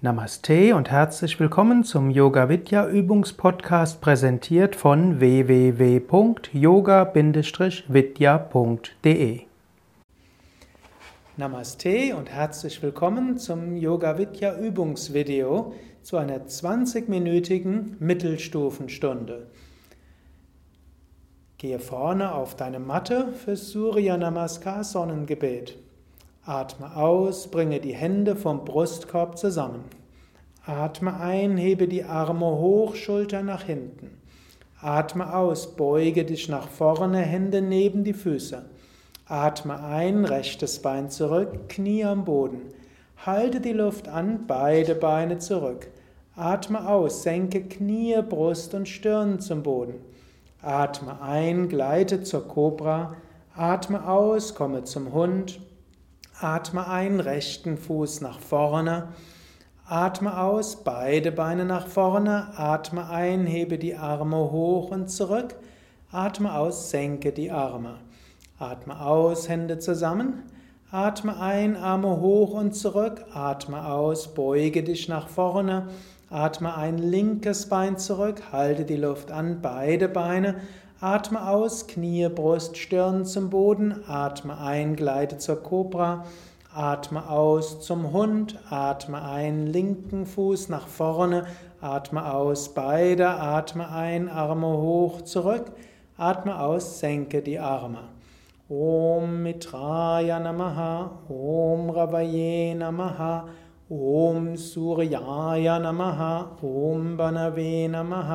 Namaste und herzlich willkommen zum Yoga Vidya Übungspodcast präsentiert von www.yoga-vidya.de. Namaste und herzlich willkommen zum Yoga Vidya Übungsvideo zu einer 20-minütigen Mittelstufenstunde. Gehe vorne auf deine Matte für Surya Namaskar Sonnengebet. Atme aus, bringe die Hände vom Brustkorb zusammen. Atme ein, hebe die Arme hoch, Schulter nach hinten. Atme aus, beuge dich nach vorne, Hände neben die Füße. Atme ein, rechtes Bein zurück, Knie am Boden. Halte die Luft an, beide Beine zurück. Atme aus, senke Knie, Brust und Stirn zum Boden. Atme ein, gleite zur Kobra. Atme aus, komme zum Hund. Atme ein, rechten Fuß nach vorne. Atme aus, beide Beine nach vorne. Atme ein, hebe die Arme hoch und zurück. Atme aus, senke die Arme. Atme aus, Hände zusammen. Atme ein, Arme hoch und zurück. Atme aus, beuge dich nach vorne. Atme ein, linkes Bein zurück. Halte die Luft an, beide Beine. Atme aus, Knie, Brust, Stirn zum Boden. Atme ein, gleite zur Kobra. Atme aus zum Hund. Atme ein, linken Fuß nach vorne. Atme aus, beide. Atme ein, Arme hoch, zurück. Atme aus, senke die Arme. Om Mitraya Namaha. Om Ravaye Namaha. ॐ सूर्याय नमः ॐ बनवे नमः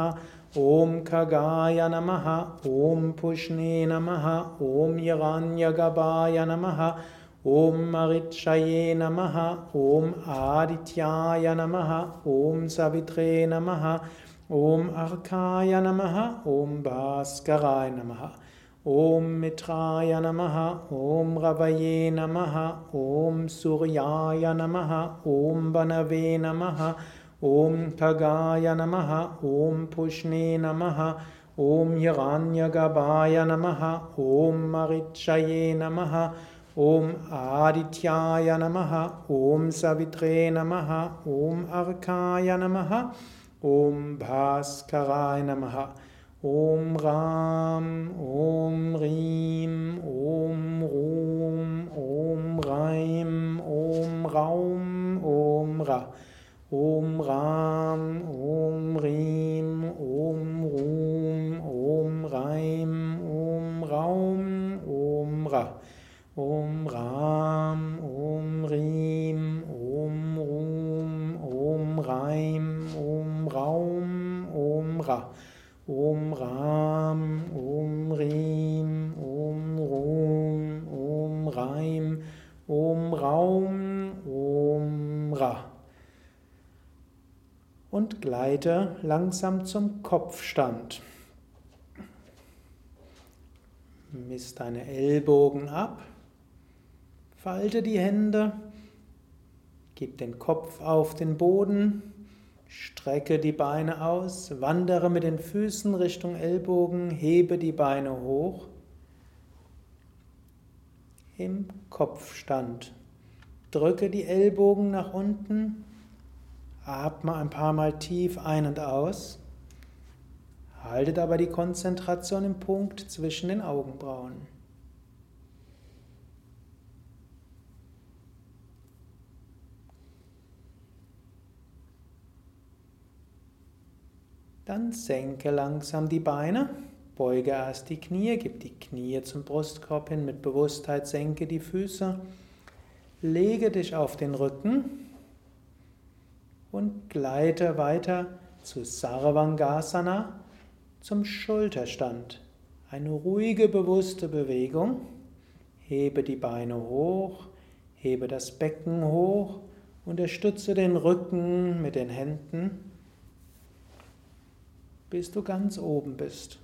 ॐ खगाय नमः ॐ पुष्णे नमः ॐ यगान्यगवाय नमः ॐ मरिक्षये नमः ॐ आदित्याय नमः ॐ सवित्रे नमः ॐ अर्काय नमः ॐ भास्कराय नमः। ॐ मित्राय नमः ॐ रवये नमः ॐ सूर्याय नमः ॐ वनवे नमः ॐ खगाय नमः ॐ पुष्णे नमः ॐ यगान्यगभाय नमः ॐ महिक्षये नमः ॐ आदित्याय नमः ॐ सवित्रे नमः ॐ अर्काय नमः ॐ भास्कराय नमः Om Ram, Om Rim, Om Rum, Om Raim, Om Raum, Om Ra. Om Ram, Om Rim, Om Ram, Om Rim, Om Rum, Om Raim, Om Raum, Om Ra. Und gleite langsam zum Kopfstand. Misst deine Ellbogen ab, falte die Hände, gib den Kopf auf den Boden, strecke die Beine aus, wandere mit den Füßen Richtung Ellbogen, hebe die Beine hoch. Im Kopfstand. Drücke die Ellbogen nach unten, Atme ein paar Mal tief ein und aus. Haltet aber die Konzentration im Punkt zwischen den Augenbrauen. Dann senke langsam die Beine, beuge erst die Knie, gib die Knie zum Brustkorb hin, mit Bewusstheit senke die Füße, lege dich auf den Rücken und gleite weiter zu Sarvangasana, zum Schulterstand. Eine ruhige, bewusste Bewegung. Hebe die Beine hoch, hebe das Becken hoch, unterstütze den Rücken mit den Händen, bis du ganz oben bist.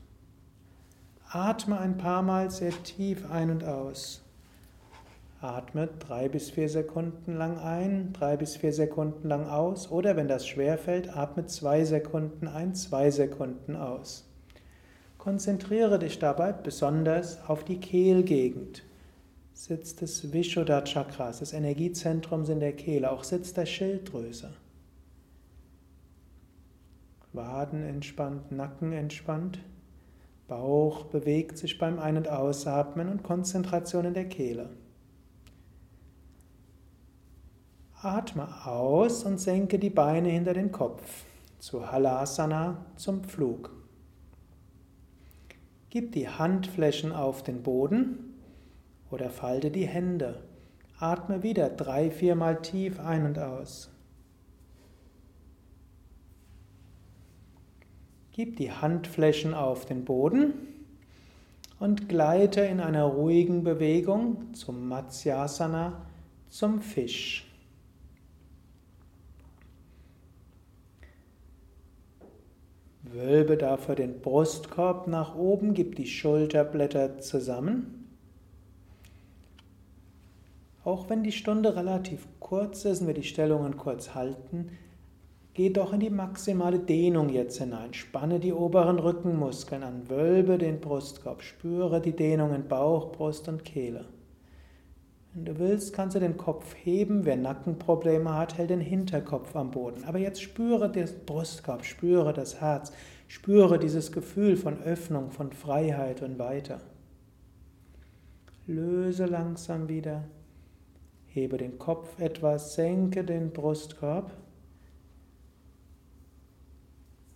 Atme ein paar Mal sehr tief ein und aus. Atme drei bis vier Sekunden lang ein, drei bis vier Sekunden lang aus oder wenn das schwer fällt, atme zwei Sekunden ein, zwei Sekunden aus. Konzentriere dich dabei besonders auf die Kehlgegend. Sitz des Vishuddha Chakras, des Energiezentrums in der Kehle, auch Sitz der Schilddrüse. Waden entspannt, Nacken entspannt. Bauch bewegt sich beim Ein- und Ausatmen und Konzentration in der Kehle. Atme aus und senke die Beine hinter den Kopf zu Halasana, zum Flug. Gib die Handflächen auf den Boden oder falte die Hände. Atme wieder drei, viermal tief ein und aus. Gib die Handflächen auf den Boden und gleite in einer ruhigen Bewegung zum Matsyasana, zum Fisch. Wölbe dafür den Brustkorb nach oben, gib die Schulterblätter zusammen. Auch wenn die Stunde relativ kurz ist und wir die Stellungen kurz halten, Geh doch in die maximale Dehnung jetzt hinein. Spanne die oberen Rückenmuskeln an, wölbe den Brustkorb, spüre die Dehnung in Bauch, Brust und Kehle. Wenn du willst, kannst du den Kopf heben. Wer Nackenprobleme hat, hält den Hinterkopf am Boden. Aber jetzt spüre den Brustkorb, spüre das Herz, spüre dieses Gefühl von Öffnung, von Freiheit und weiter. Löse langsam wieder. Hebe den Kopf etwas, senke den Brustkorb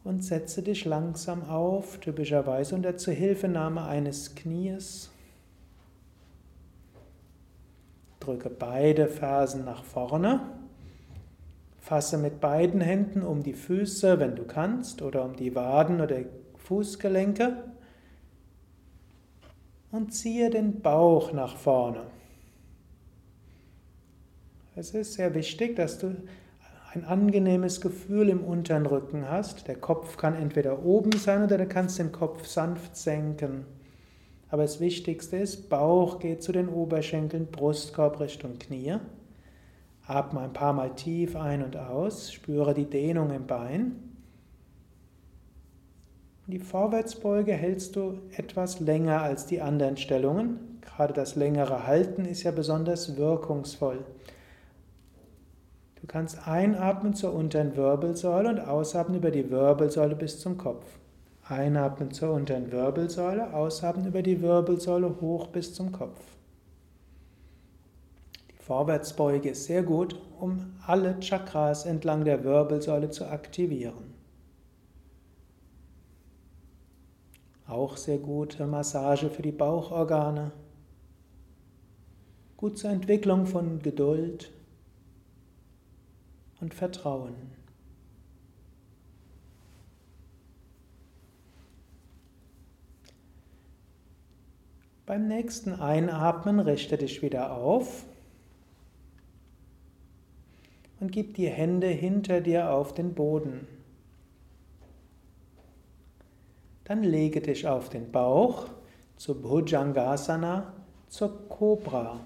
und setze dich langsam auf, typischerweise unter Zuhilfenahme eines Knies. Drücke beide Fersen nach vorne. Fasse mit beiden Händen um die Füße, wenn du kannst, oder um die Waden oder Fußgelenke und ziehe den Bauch nach vorne. Es ist sehr wichtig, dass du ein angenehmes Gefühl im unteren Rücken hast. Der Kopf kann entweder oben sein oder du kannst den Kopf sanft senken. Aber das Wichtigste ist, Bauch geht zu den Oberschenkeln, Brustkorb Richtung Knie. Atme ein paar Mal tief ein und aus, spüre die Dehnung im Bein. Die Vorwärtsbeuge hältst du etwas länger als die anderen Stellungen. Gerade das längere Halten ist ja besonders wirkungsvoll. Du kannst einatmen zur unteren Wirbelsäule und ausatmen über die Wirbelsäule bis zum Kopf. Einatmen zur unteren Wirbelsäule, ausatmen über die Wirbelsäule hoch bis zum Kopf. Die Vorwärtsbeuge ist sehr gut, um alle Chakras entlang der Wirbelsäule zu aktivieren. Auch sehr gute Massage für die Bauchorgane. Gut zur Entwicklung von Geduld, und Vertrauen. Beim nächsten Einatmen richte dich wieder auf und gib die Hände hinter dir auf den Boden. Dann lege dich auf den Bauch zur Bhujangasana, zur Cobra.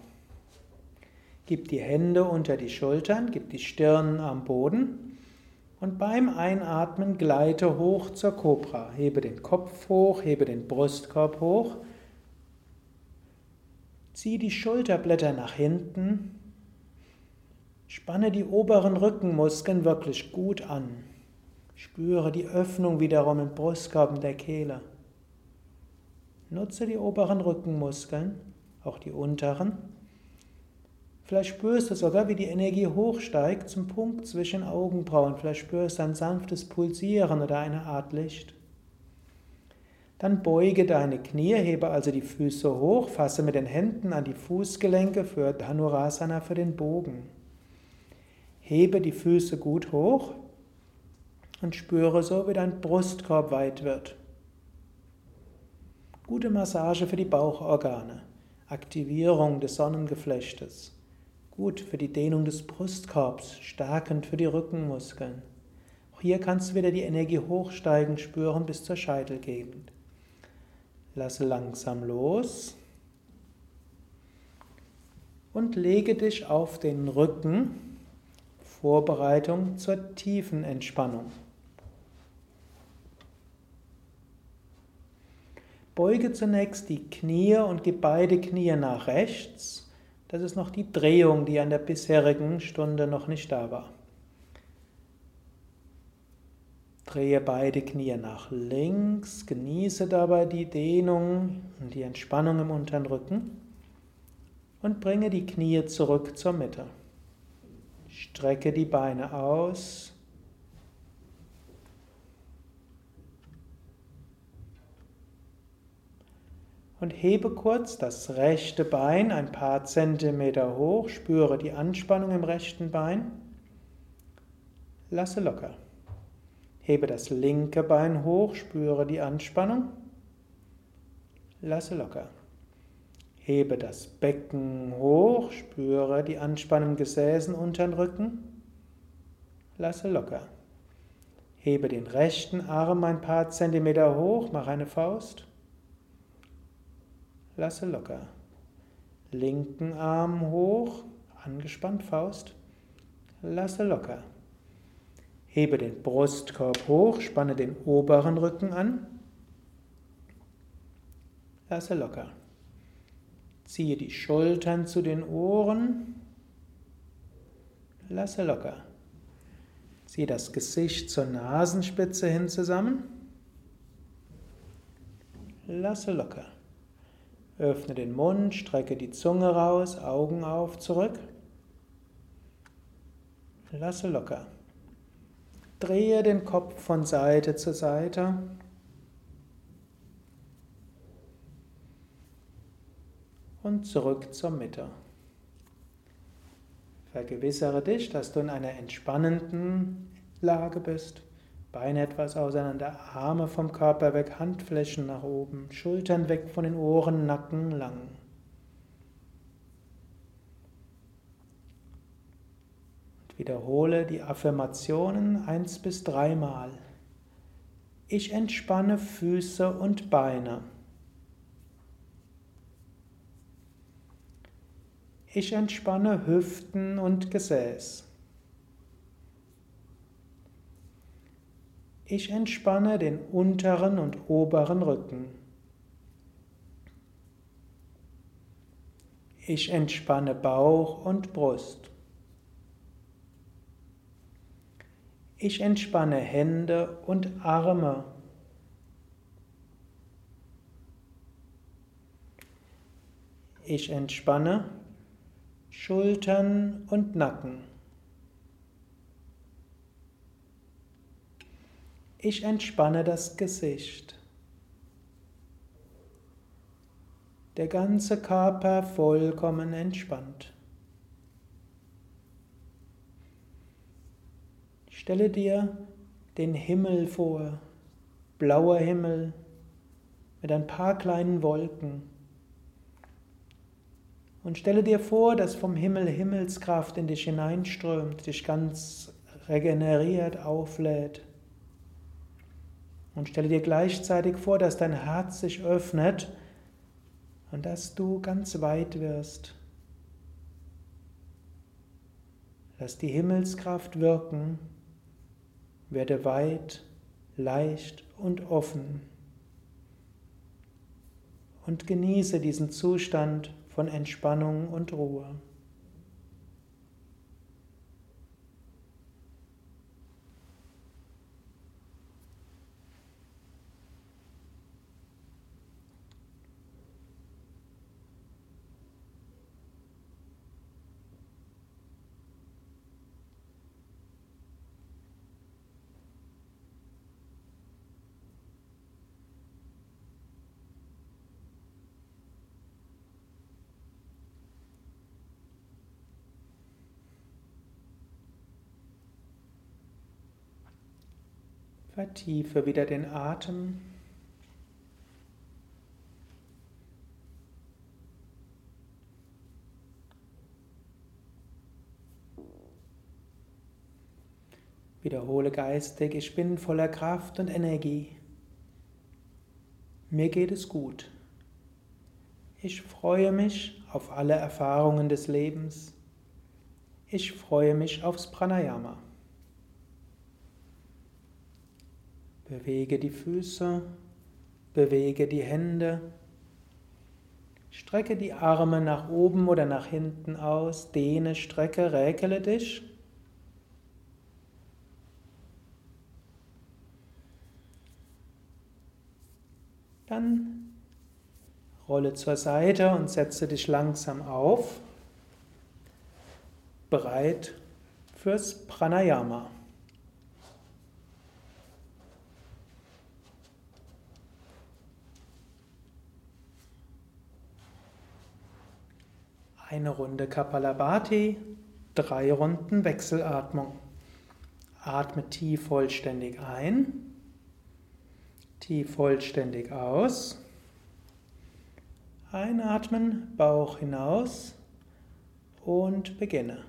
Gib die Hände unter die Schultern, gib die Stirn am Boden und beim Einatmen gleite hoch zur Kobra. Hebe den Kopf hoch, hebe den Brustkorb hoch. Zieh die Schulterblätter nach hinten. Spanne die oberen Rückenmuskeln wirklich gut an. Spüre die Öffnung wiederum im Brustkorb und der Kehle. Nutze die oberen Rückenmuskeln, auch die unteren. Vielleicht spürst du sogar, wie die Energie hochsteigt zum Punkt zwischen Augenbrauen. Vielleicht spürst du ein sanftes Pulsieren oder eine Art Licht. Dann beuge deine Knie, hebe also die Füße hoch, fasse mit den Händen an die Fußgelenke für Dhanurasana für den Bogen. Hebe die Füße gut hoch und spüre so, wie dein Brustkorb weit wird. Gute Massage für die Bauchorgane, Aktivierung des Sonnengeflechtes. Gut für die Dehnung des Brustkorbs, stärkend für die Rückenmuskeln. Auch hier kannst du wieder die Energie hochsteigen spüren bis zur Scheitelgegend. Lasse langsam los und lege dich auf den Rücken. Vorbereitung zur tiefen Entspannung. Beuge zunächst die Knie und gib beide Knie nach rechts Das ist noch die Drehung, die an der bisherigen Stunde noch nicht da war. Drehe beide Knie nach links, genieße dabei die Dehnung und die Entspannung im unteren Rücken und bringe die Knie zurück zur Mitte. Strecke die Beine aus. Und hebe kurz das rechte Bein ein paar Zentimeter hoch, spüre die Anspannung im rechten Bein. Lasse locker. Hebe das linke Bein hoch, spüre die Anspannung. Lasse locker. Hebe das Becken hoch, spüre die Anspannung im Gesäßen unter den Rücken. Lasse locker. Hebe den rechten Arm ein paar Zentimeter hoch, mach eine Faust. Lasse locker. Linken Arm hoch, angespannt Faust. Lasse locker. Hebe den Brustkorb hoch, spanne den oberen Rücken an. Lasse locker. Ziehe die Schultern zu den Ohren. Lasse locker. Ziehe das Gesicht zur Nasenspitze hin zusammen. Lasse locker. Öffne den Mund, strecke die Zunge raus, Augen auf, zurück. Lasse locker. Drehe den Kopf von Seite zu Seite. Und zurück zur Mitte. Vergewissere dich, dass du in einer entspannenden Lage bist. Beine etwas auseinander, Arme vom Körper weg, Handflächen nach oben, Schultern weg von den Ohren, Nacken lang. Wiederhole die Affirmationen eins bis dreimal. Ich entspanne Füße und Beine. Ich entspanne Hüften und Gesäß. Ich entspanne den unteren und oberen Rücken. Ich entspanne Bauch und Brust. Ich entspanne Hände und Arme. Ich entspanne Schultern und Nacken. Ich entspanne das Gesicht. Der ganze Körper vollkommen entspannt. Stelle dir den Himmel vor, blauer Himmel mit ein paar kleinen Wolken. Und stelle dir vor, dass vom Himmel Himmelskraft in dich hineinströmt, dich ganz regeneriert, auflädt. Und stelle dir gleichzeitig vor, dass dein Herz sich öffnet und dass du ganz weit wirst. Lass die Himmelskraft wirken werde weit, leicht und offen und genieße diesen Zustand von Entspannung und Ruhe. Vertiefe wieder den Atem. Wiederhole geistig, ich bin voller Kraft und Energie. Mir geht es gut. Ich freue mich auf alle Erfahrungen des Lebens. Ich freue mich aufs Pranayama. Bewege die Füße, bewege die Hände. Strecke die Arme nach oben oder nach hinten aus, dehne, strecke, räkele dich. Dann rolle zur Seite und setze dich langsam auf, bereit fürs Pranayama. Eine Runde Kapalabhati, drei Runden Wechselatmung. Atme tief vollständig ein, tief vollständig aus. Einatmen, Bauch hinaus und beginne.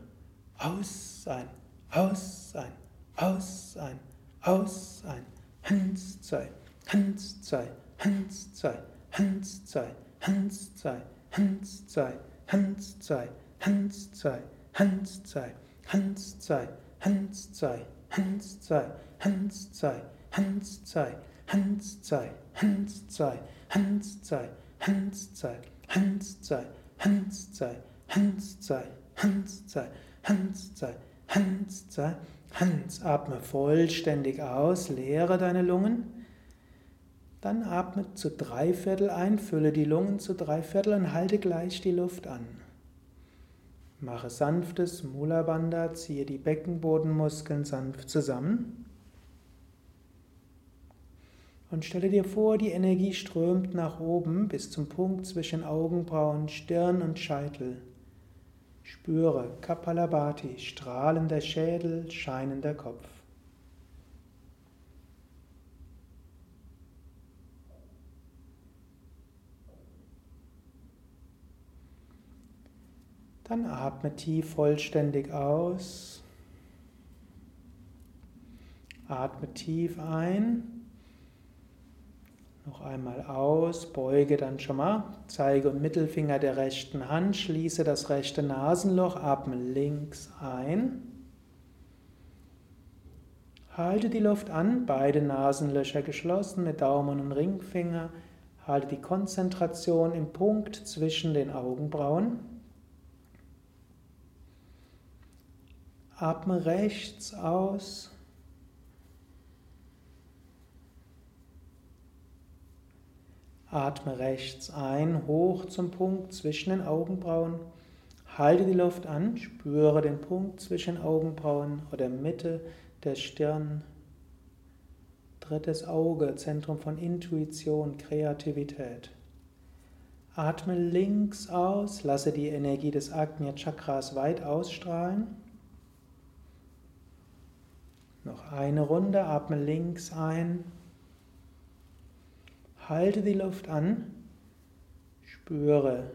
Aus, ein, aus, ein, aus, ein, aus, ein. Hans, zwei, Hans, zwei, Hans, zwei, Hans, zwei, Hans, zwei, Hans, zwei. Hans zwei, Hans zwei, Hans zwei, Hans zwei, Hans zwei, Hans zwei, Hans zwei, Hans zwei, Hans zwei, Hans zwei, Hans zwei, Hans zwei, Hans zwei, Hans zwei, Hans zwei, Hans zwei, Hans zwei, Hans zwei, Hans. Atme vollständig aus, leere deine Lungen. Dann atme zu drei Viertel ein, fülle die Lungen zu drei Viertel und halte gleich die Luft an. Mache sanftes Mula Bandha, ziehe die Beckenbodenmuskeln sanft zusammen. Und stelle dir vor, die Energie strömt nach oben bis zum Punkt zwischen Augenbrauen, Stirn und Scheitel. Spüre Kapalabhati, strahlender Schädel, scheinender Kopf. Dann atme tief vollständig aus. Atme tief ein. Noch einmal aus, beuge dann schon mal Zeige und Mittelfinger der rechten Hand, schließe das rechte Nasenloch, atme links ein. Halte die Luft an, beide Nasenlöcher geschlossen mit Daumen und Ringfinger. Halte die Konzentration im Punkt zwischen den Augenbrauen. Atme rechts aus. Atme rechts ein, hoch zum Punkt zwischen den Augenbrauen. Halte die Luft an, spüre den Punkt zwischen Augenbrauen oder Mitte der Stirn. Drittes Auge, Zentrum von Intuition, Kreativität. Atme links aus, lasse die Energie des Agnya Chakras weit ausstrahlen. Noch eine Runde, atme links ein. Halte die Luft an. Spüre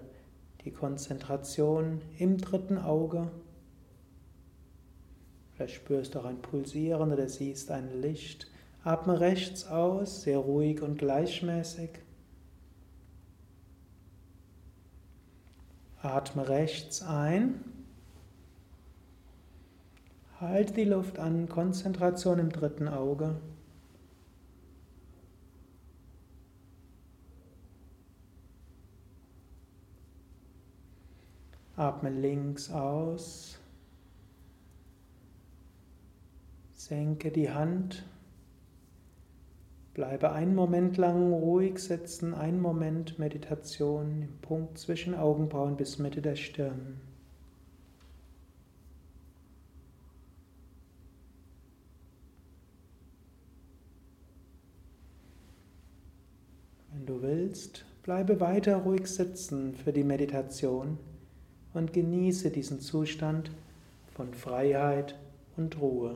die Konzentration im dritten Auge. Vielleicht spürst du auch ein Pulsieren oder siehst ein Licht. Atme rechts aus, sehr ruhig und gleichmäßig. Atme rechts ein. Halte die Luft an, Konzentration im dritten Auge. Atme links aus. Senke die Hand. Bleibe einen Moment lang ruhig sitzen, einen Moment Meditation im Punkt zwischen Augenbrauen bis Mitte der Stirn. Wenn du willst, bleibe weiter ruhig sitzen für die Meditation und genieße diesen Zustand von Freiheit und Ruhe.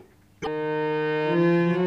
Música